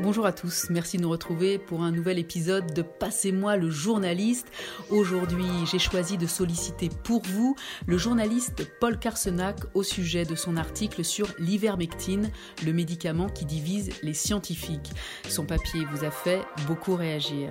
Bonjour à tous, merci de nous retrouver pour un nouvel épisode de Passez-moi le journaliste. Aujourd'hui, j'ai choisi de solliciter pour vous le journaliste Paul Carsenac au sujet de son article sur l'ivermectine, le médicament qui divise les scientifiques. Son papier vous a fait beaucoup réagir.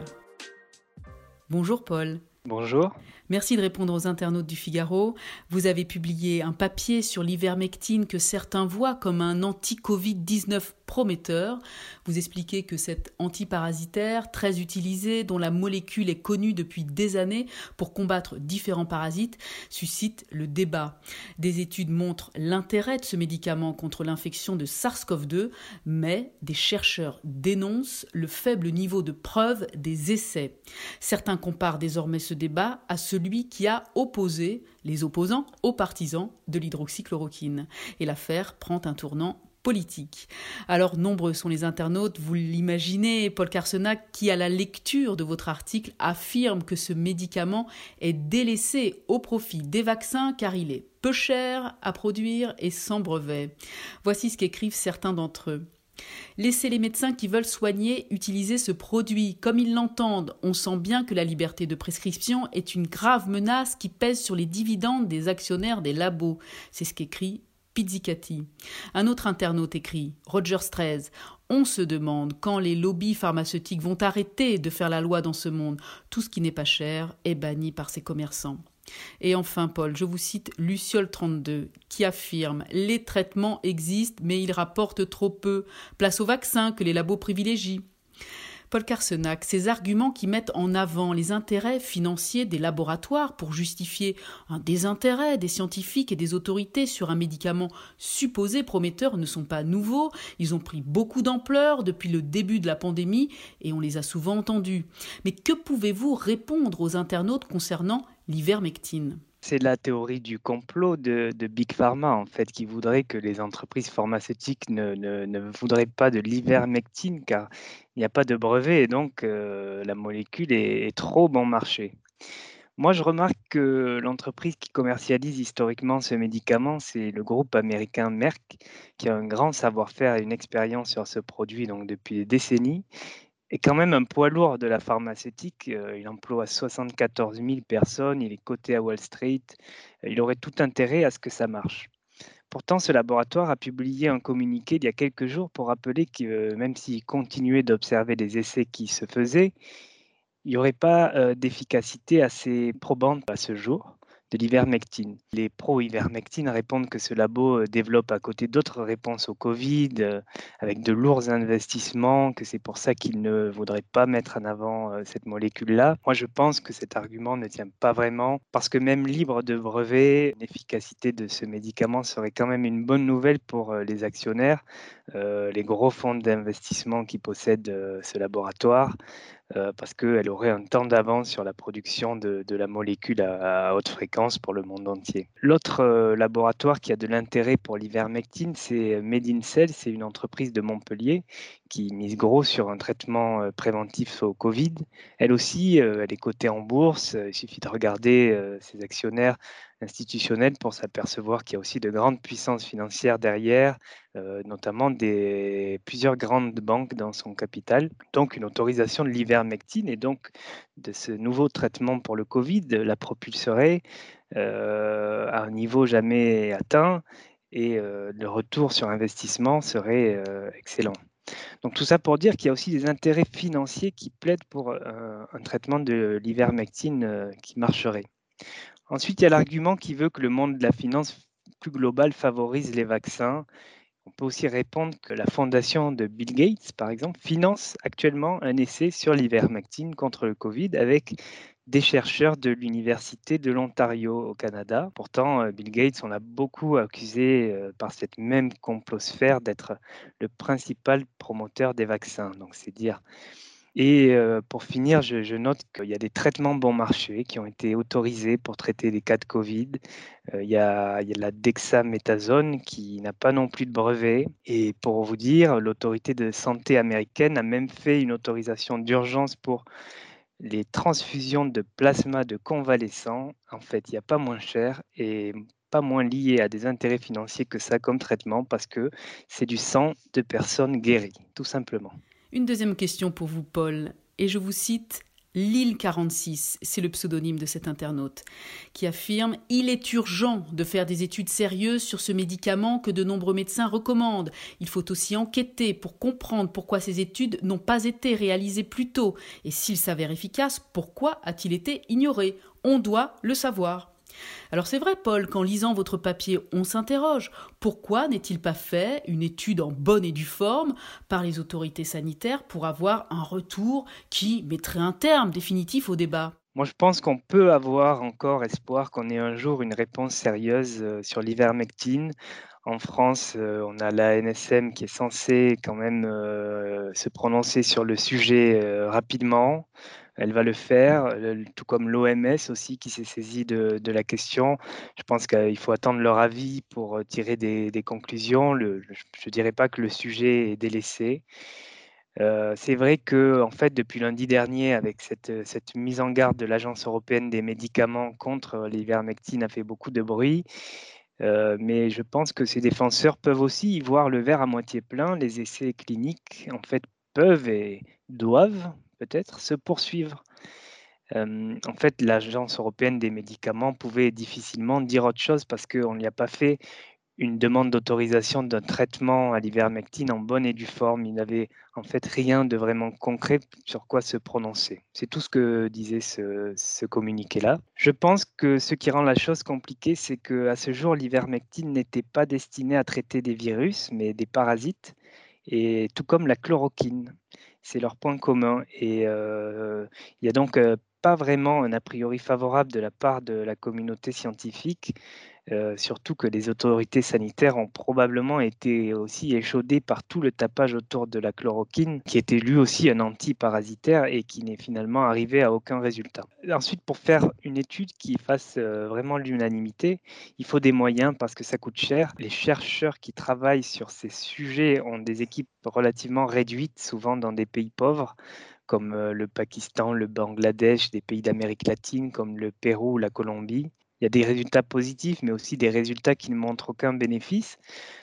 Bonjour Paul. Bonjour. Merci de répondre aux internautes du Figaro. Vous avez publié un papier sur l'ivermectine que certains voient comme un anti-Covid-19 prometteur. Vous expliquez que cet antiparasitaire, très utilisé, dont la molécule est connue depuis des années pour combattre différents parasites, suscite le débat. Des études montrent l'intérêt de ce médicament contre l'infection de SARS-CoV-2, mais des chercheurs dénoncent le faible niveau de preuve des essais. Certains comparent désormais ce débat à celui celui qui a opposé les opposants aux partisans de l'hydroxychloroquine. Et l'affaire prend un tournant politique. Alors nombreux sont les internautes, vous l'imaginez, Paul Carsenac, qui à la lecture de votre article affirme que ce médicament est délaissé au profit des vaccins car il est peu cher à produire et sans brevet. Voici ce qu'écrivent certains d'entre eux. Laissez les médecins qui veulent soigner utiliser ce produit comme ils l'entendent. On sent bien que la liberté de prescription est une grave menace qui pèse sur les dividendes des actionnaires des labos. C'est ce qu'écrit Pizzicati. Un autre internaute écrit Rogers 13. On se demande quand les lobbies pharmaceutiques vont arrêter de faire la loi dans ce monde. Tout ce qui n'est pas cher est banni par ces commerçants. Et enfin, Paul, je vous cite Luciole 32, qui affirme Les traitements existent, mais ils rapportent trop peu. Place aux vaccins que les labos privilégient. Paul Carsenac, ces arguments qui mettent en avant les intérêts financiers des laboratoires pour justifier un désintérêt des scientifiques et des autorités sur un médicament supposé prometteur ne sont pas nouveaux, ils ont pris beaucoup d'ampleur depuis le début de la pandémie et on les a souvent entendus. Mais que pouvez-vous répondre aux internautes concernant l'ivermectine? C'est la théorie du complot de, Big Pharma, en fait, qui voudrait que les entreprises pharmaceutiques ne, voudraient pas de l'ivermectine, car il n'y a pas de brevet, et donc euh, la molécule est, trop bon marché. Moi, je remarque que l'entreprise qui commercialise historiquement ce médicament, c'est le groupe américain Merck, qui a un grand savoir-faire et une expérience sur ce produit donc depuis des décennies, est quand même un poids lourd de la pharmaceutique. Euh, il emploie 74 000 personnes, il est coté à Wall Street. Euh, il aurait tout intérêt à ce que ça marche. Pourtant, ce laboratoire a publié un communiqué il y a quelques jours pour rappeler que euh, même s'il continuait d'observer les essais qui se faisaient, il n'y aurait pas d'efficacité assez probante à ce jour de l'ivermectine. Les pro-ivermectine répondent que ce labo euh, développe à côté d'autres réponses au Covid, euh, avec de lourds investissements, que c'est pour ça qu'ils ne voudraient pas mettre en avant euh, cette molécule-là. Moi, je pense que cet argument ne tient pas vraiment, parce que même libre de brevet, l'efficacité de ce médicament serait quand même une bonne nouvelle pour les actionnaires, les gros fonds d'investissement qui possèdent ce laboratoire. Euh, parce qu'elle aurait un temps d'avance sur la production de, la molécule à, haute fréquence pour le monde entier. L'autre euh, laboratoire qui a de l'intérêt pour l'ivermectine, c'est Medincell, c'est une entreprise de Montpellier qui mise gros sur un traitement euh, préventif au Covid. Elle aussi, elle est cotée en bourse, il suffit de regarder ses actionnaires institutionnelle pour s'apercevoir qu'il y a aussi de grandes puissances financières derrière, euh, notamment des, plusieurs grandes banques dans son capital. Donc une autorisation de l'ivermectine et donc de ce nouveau traitement pour le Covid la propulserait euh, à un niveau jamais atteint et euh, le retour sur investissement serait excellent. Donc tout ça pour dire qu'il y a aussi des intérêts financiers qui plaident pour un traitement de l'ivermectine qui marcherait. Ensuite, il y a l'argument qui veut que le monde de la finance plus global favorise les vaccins. On peut aussi répondre que la fondation de Bill Gates, par exemple, finance actuellement un essai sur l'ivermectine contre le Covid avec des chercheurs de l'Université de l'Ontario au Canada. Pourtant, euh, Bill Gates, on l'a beaucoup accusé euh, par cette même complosphère d'être le principal promoteur des vaccins. Donc, c'est dire et pour finir, je, note qu'il y a des traitements bon marché qui ont été autorisés pour traiter des cas de Covid. il, y a, il, y a, la dexaméthasone qui n'a pas non plus de brevet. Et pour vous dire, l'autorité de santé américaine a même fait une autorisation d'urgence pour les transfusions de plasma de convalescents. En fait, il n'y a pas moins cher et pas moins lié à des intérêts financiers que ça comme traitement parce que c'est du sang de personnes guéries, tout simplement. Une deuxième question pour vous, Paul, et je vous cite Lille 46, c'est le pseudonyme de cet internaute, qui affirme Il est urgent de faire des études sérieuses sur ce médicament que de nombreux médecins recommandent. Il faut aussi enquêter pour comprendre pourquoi ces études n'ont pas été réalisées plus tôt, et s'il s'avère efficace, pourquoi a-t-il été ignoré? On doit le savoir. Alors c'est vrai, Paul, qu'en lisant votre papier, on s'interroge. Pourquoi n'est-il pas fait une étude en bonne et due forme par les autorités sanitaires pour avoir un retour qui mettrait un terme définitif au débat? Moi, je pense qu'on peut avoir encore espoir qu'on ait un jour une réponse sérieuse euh, sur l'ivermectine. En France, euh, on a la NSM qui est censée quand même euh, se prononcer sur le sujet rapidement elle va le faire, tout comme l'OMS aussi qui s'est saisie de, la question. Je pense qu'il faut attendre leur avis pour euh, tirer des, conclusions. je ne dirais pas que le sujet est délaissé. Euh, c'est vrai que, en fait, depuis lundi dernier, avec cette, cette mise en garde de l'Agence européenne des médicaments contre l'ivermectine, a fait beaucoup de bruit. Euh, mais je pense que ces défenseurs peuvent aussi y voir le verre à moitié plein. Les essais cliniques, en fait, peuvent et doivent peut-être se poursuivre. en fait, l'Agence européenne des médicaments pouvait difficilement dire autre chose parce qu'on n'y a pas fait une demande d'autorisation d'un traitement à l'ivermectine en bonne et due forme. Il n'avait en fait rien de vraiment concret sur quoi se prononcer. C'est tout ce que disait ce, communiqué-là. Je pense que ce qui rend la chose compliquée, c'est qu'à ce jour, l'ivermectine n'était pas destinée à traiter des virus, mais des parasites, et tout comme la chloroquine c'est leur point commun. Et il n'y a donc pas vraiment un a priori favorable de la part de la communauté scientifique, surtout que les autorités sanitaires ont probablement été aussi échaudées par tout le tapage autour de la chloroquine, qui était lui aussi un antiparasitaire et qui n'est finalement arrivé à aucun résultat. Ensuite, pour faire une étude qui fasse vraiment l'unanimité, il faut des moyens parce que ça coûte cher. Les chercheurs qui travaillent sur ces sujets ont des équipes relativement réduites, souvent dans des pays pauvres comme le Pakistan, le Bangladesh, des pays d'Amérique latine comme le Pérou ou la Colombie. Il y a des résultats positifs, mais aussi des résultats qui ne montrent aucun bénéfice.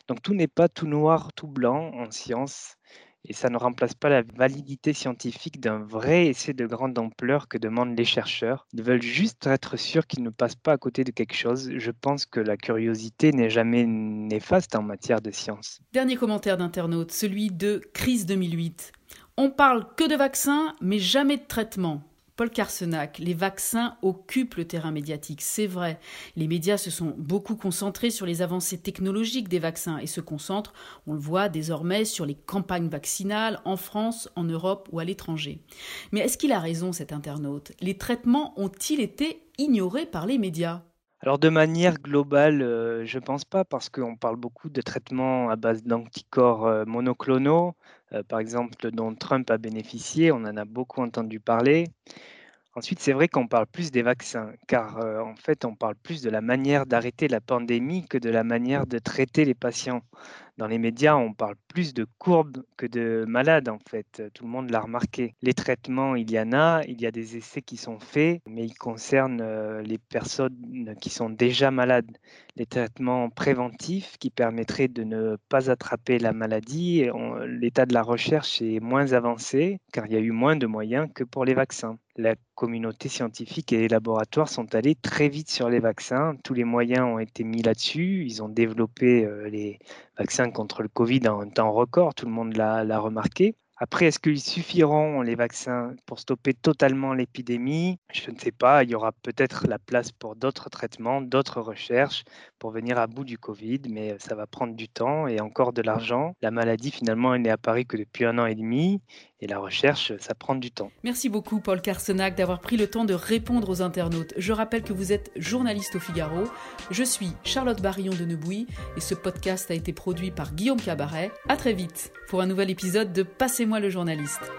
Donc tout n'est pas tout noir, tout blanc en science, et ça ne remplace pas la validité scientifique d'un vrai essai de grande ampleur que demandent les chercheurs. Ils veulent juste être sûrs qu'ils ne passent pas à côté de quelque chose. Je pense que la curiosité n'est jamais néfaste en matière de science. Dernier commentaire d'internaute, celui de Crise 2008. On parle que de vaccins, mais jamais de traitement. Paul Carsenac, les vaccins occupent le terrain médiatique, c'est vrai. Les médias se sont beaucoup concentrés sur les avancées technologiques des vaccins et se concentrent, on le voit désormais, sur les campagnes vaccinales en France, en Europe ou à l'étranger. Mais est-ce qu'il a raison cet internaute? Les traitements ont-ils été ignorés par les médias? Alors de manière globale, euh, je ne pense pas parce qu'on parle beaucoup de traitements à base d'anticorps euh, monoclonaux, euh, par exemple dont Trump a bénéficié, on en a beaucoup entendu parler. Ensuite, c'est vrai qu'on parle plus des vaccins, car en fait, on parle plus de la manière d'arrêter la pandémie que de la manière de traiter les patients dans les médias, on parle plus de courbes que de malades, en fait. Tout le monde l'a remarqué. Les traitements, il y en a, il y a des essais qui sont faits, mais ils concernent euh, les personnes qui sont déjà malades. Les traitements préventifs qui permettraient de ne pas attraper la maladie, l'état de la recherche est moins avancé, car il y a eu moins de moyens que pour les vaccins. La communauté scientifique et les laboratoires sont allés très vite sur les vaccins. Tous les moyens ont été mis là-dessus. Ils ont développé euh, les vaccins contre le Covid en un temps record, tout le monde l'a remarqué. Après, est-ce qu'ils suffiront, les vaccins, pour stopper totalement l'épidémie? Je ne sais pas. Il y aura peut-être la place pour d'autres traitements, d'autres recherches pour venir à bout du Covid, mais ça va prendre du temps et encore de l'argent. La maladie, finalement, elle n'est apparue que depuis un an et demi et la recherche, ça prend du temps. Merci beaucoup, Paul Carsenac, d'avoir pris le temps de répondre aux internautes. Je rappelle que vous êtes journaliste au Figaro. Je suis Charlotte Barillon de Nebouy et ce podcast a été produit par Guillaume Cabaret. À très vite pour un nouvel épisode de Passez-moi le journaliste.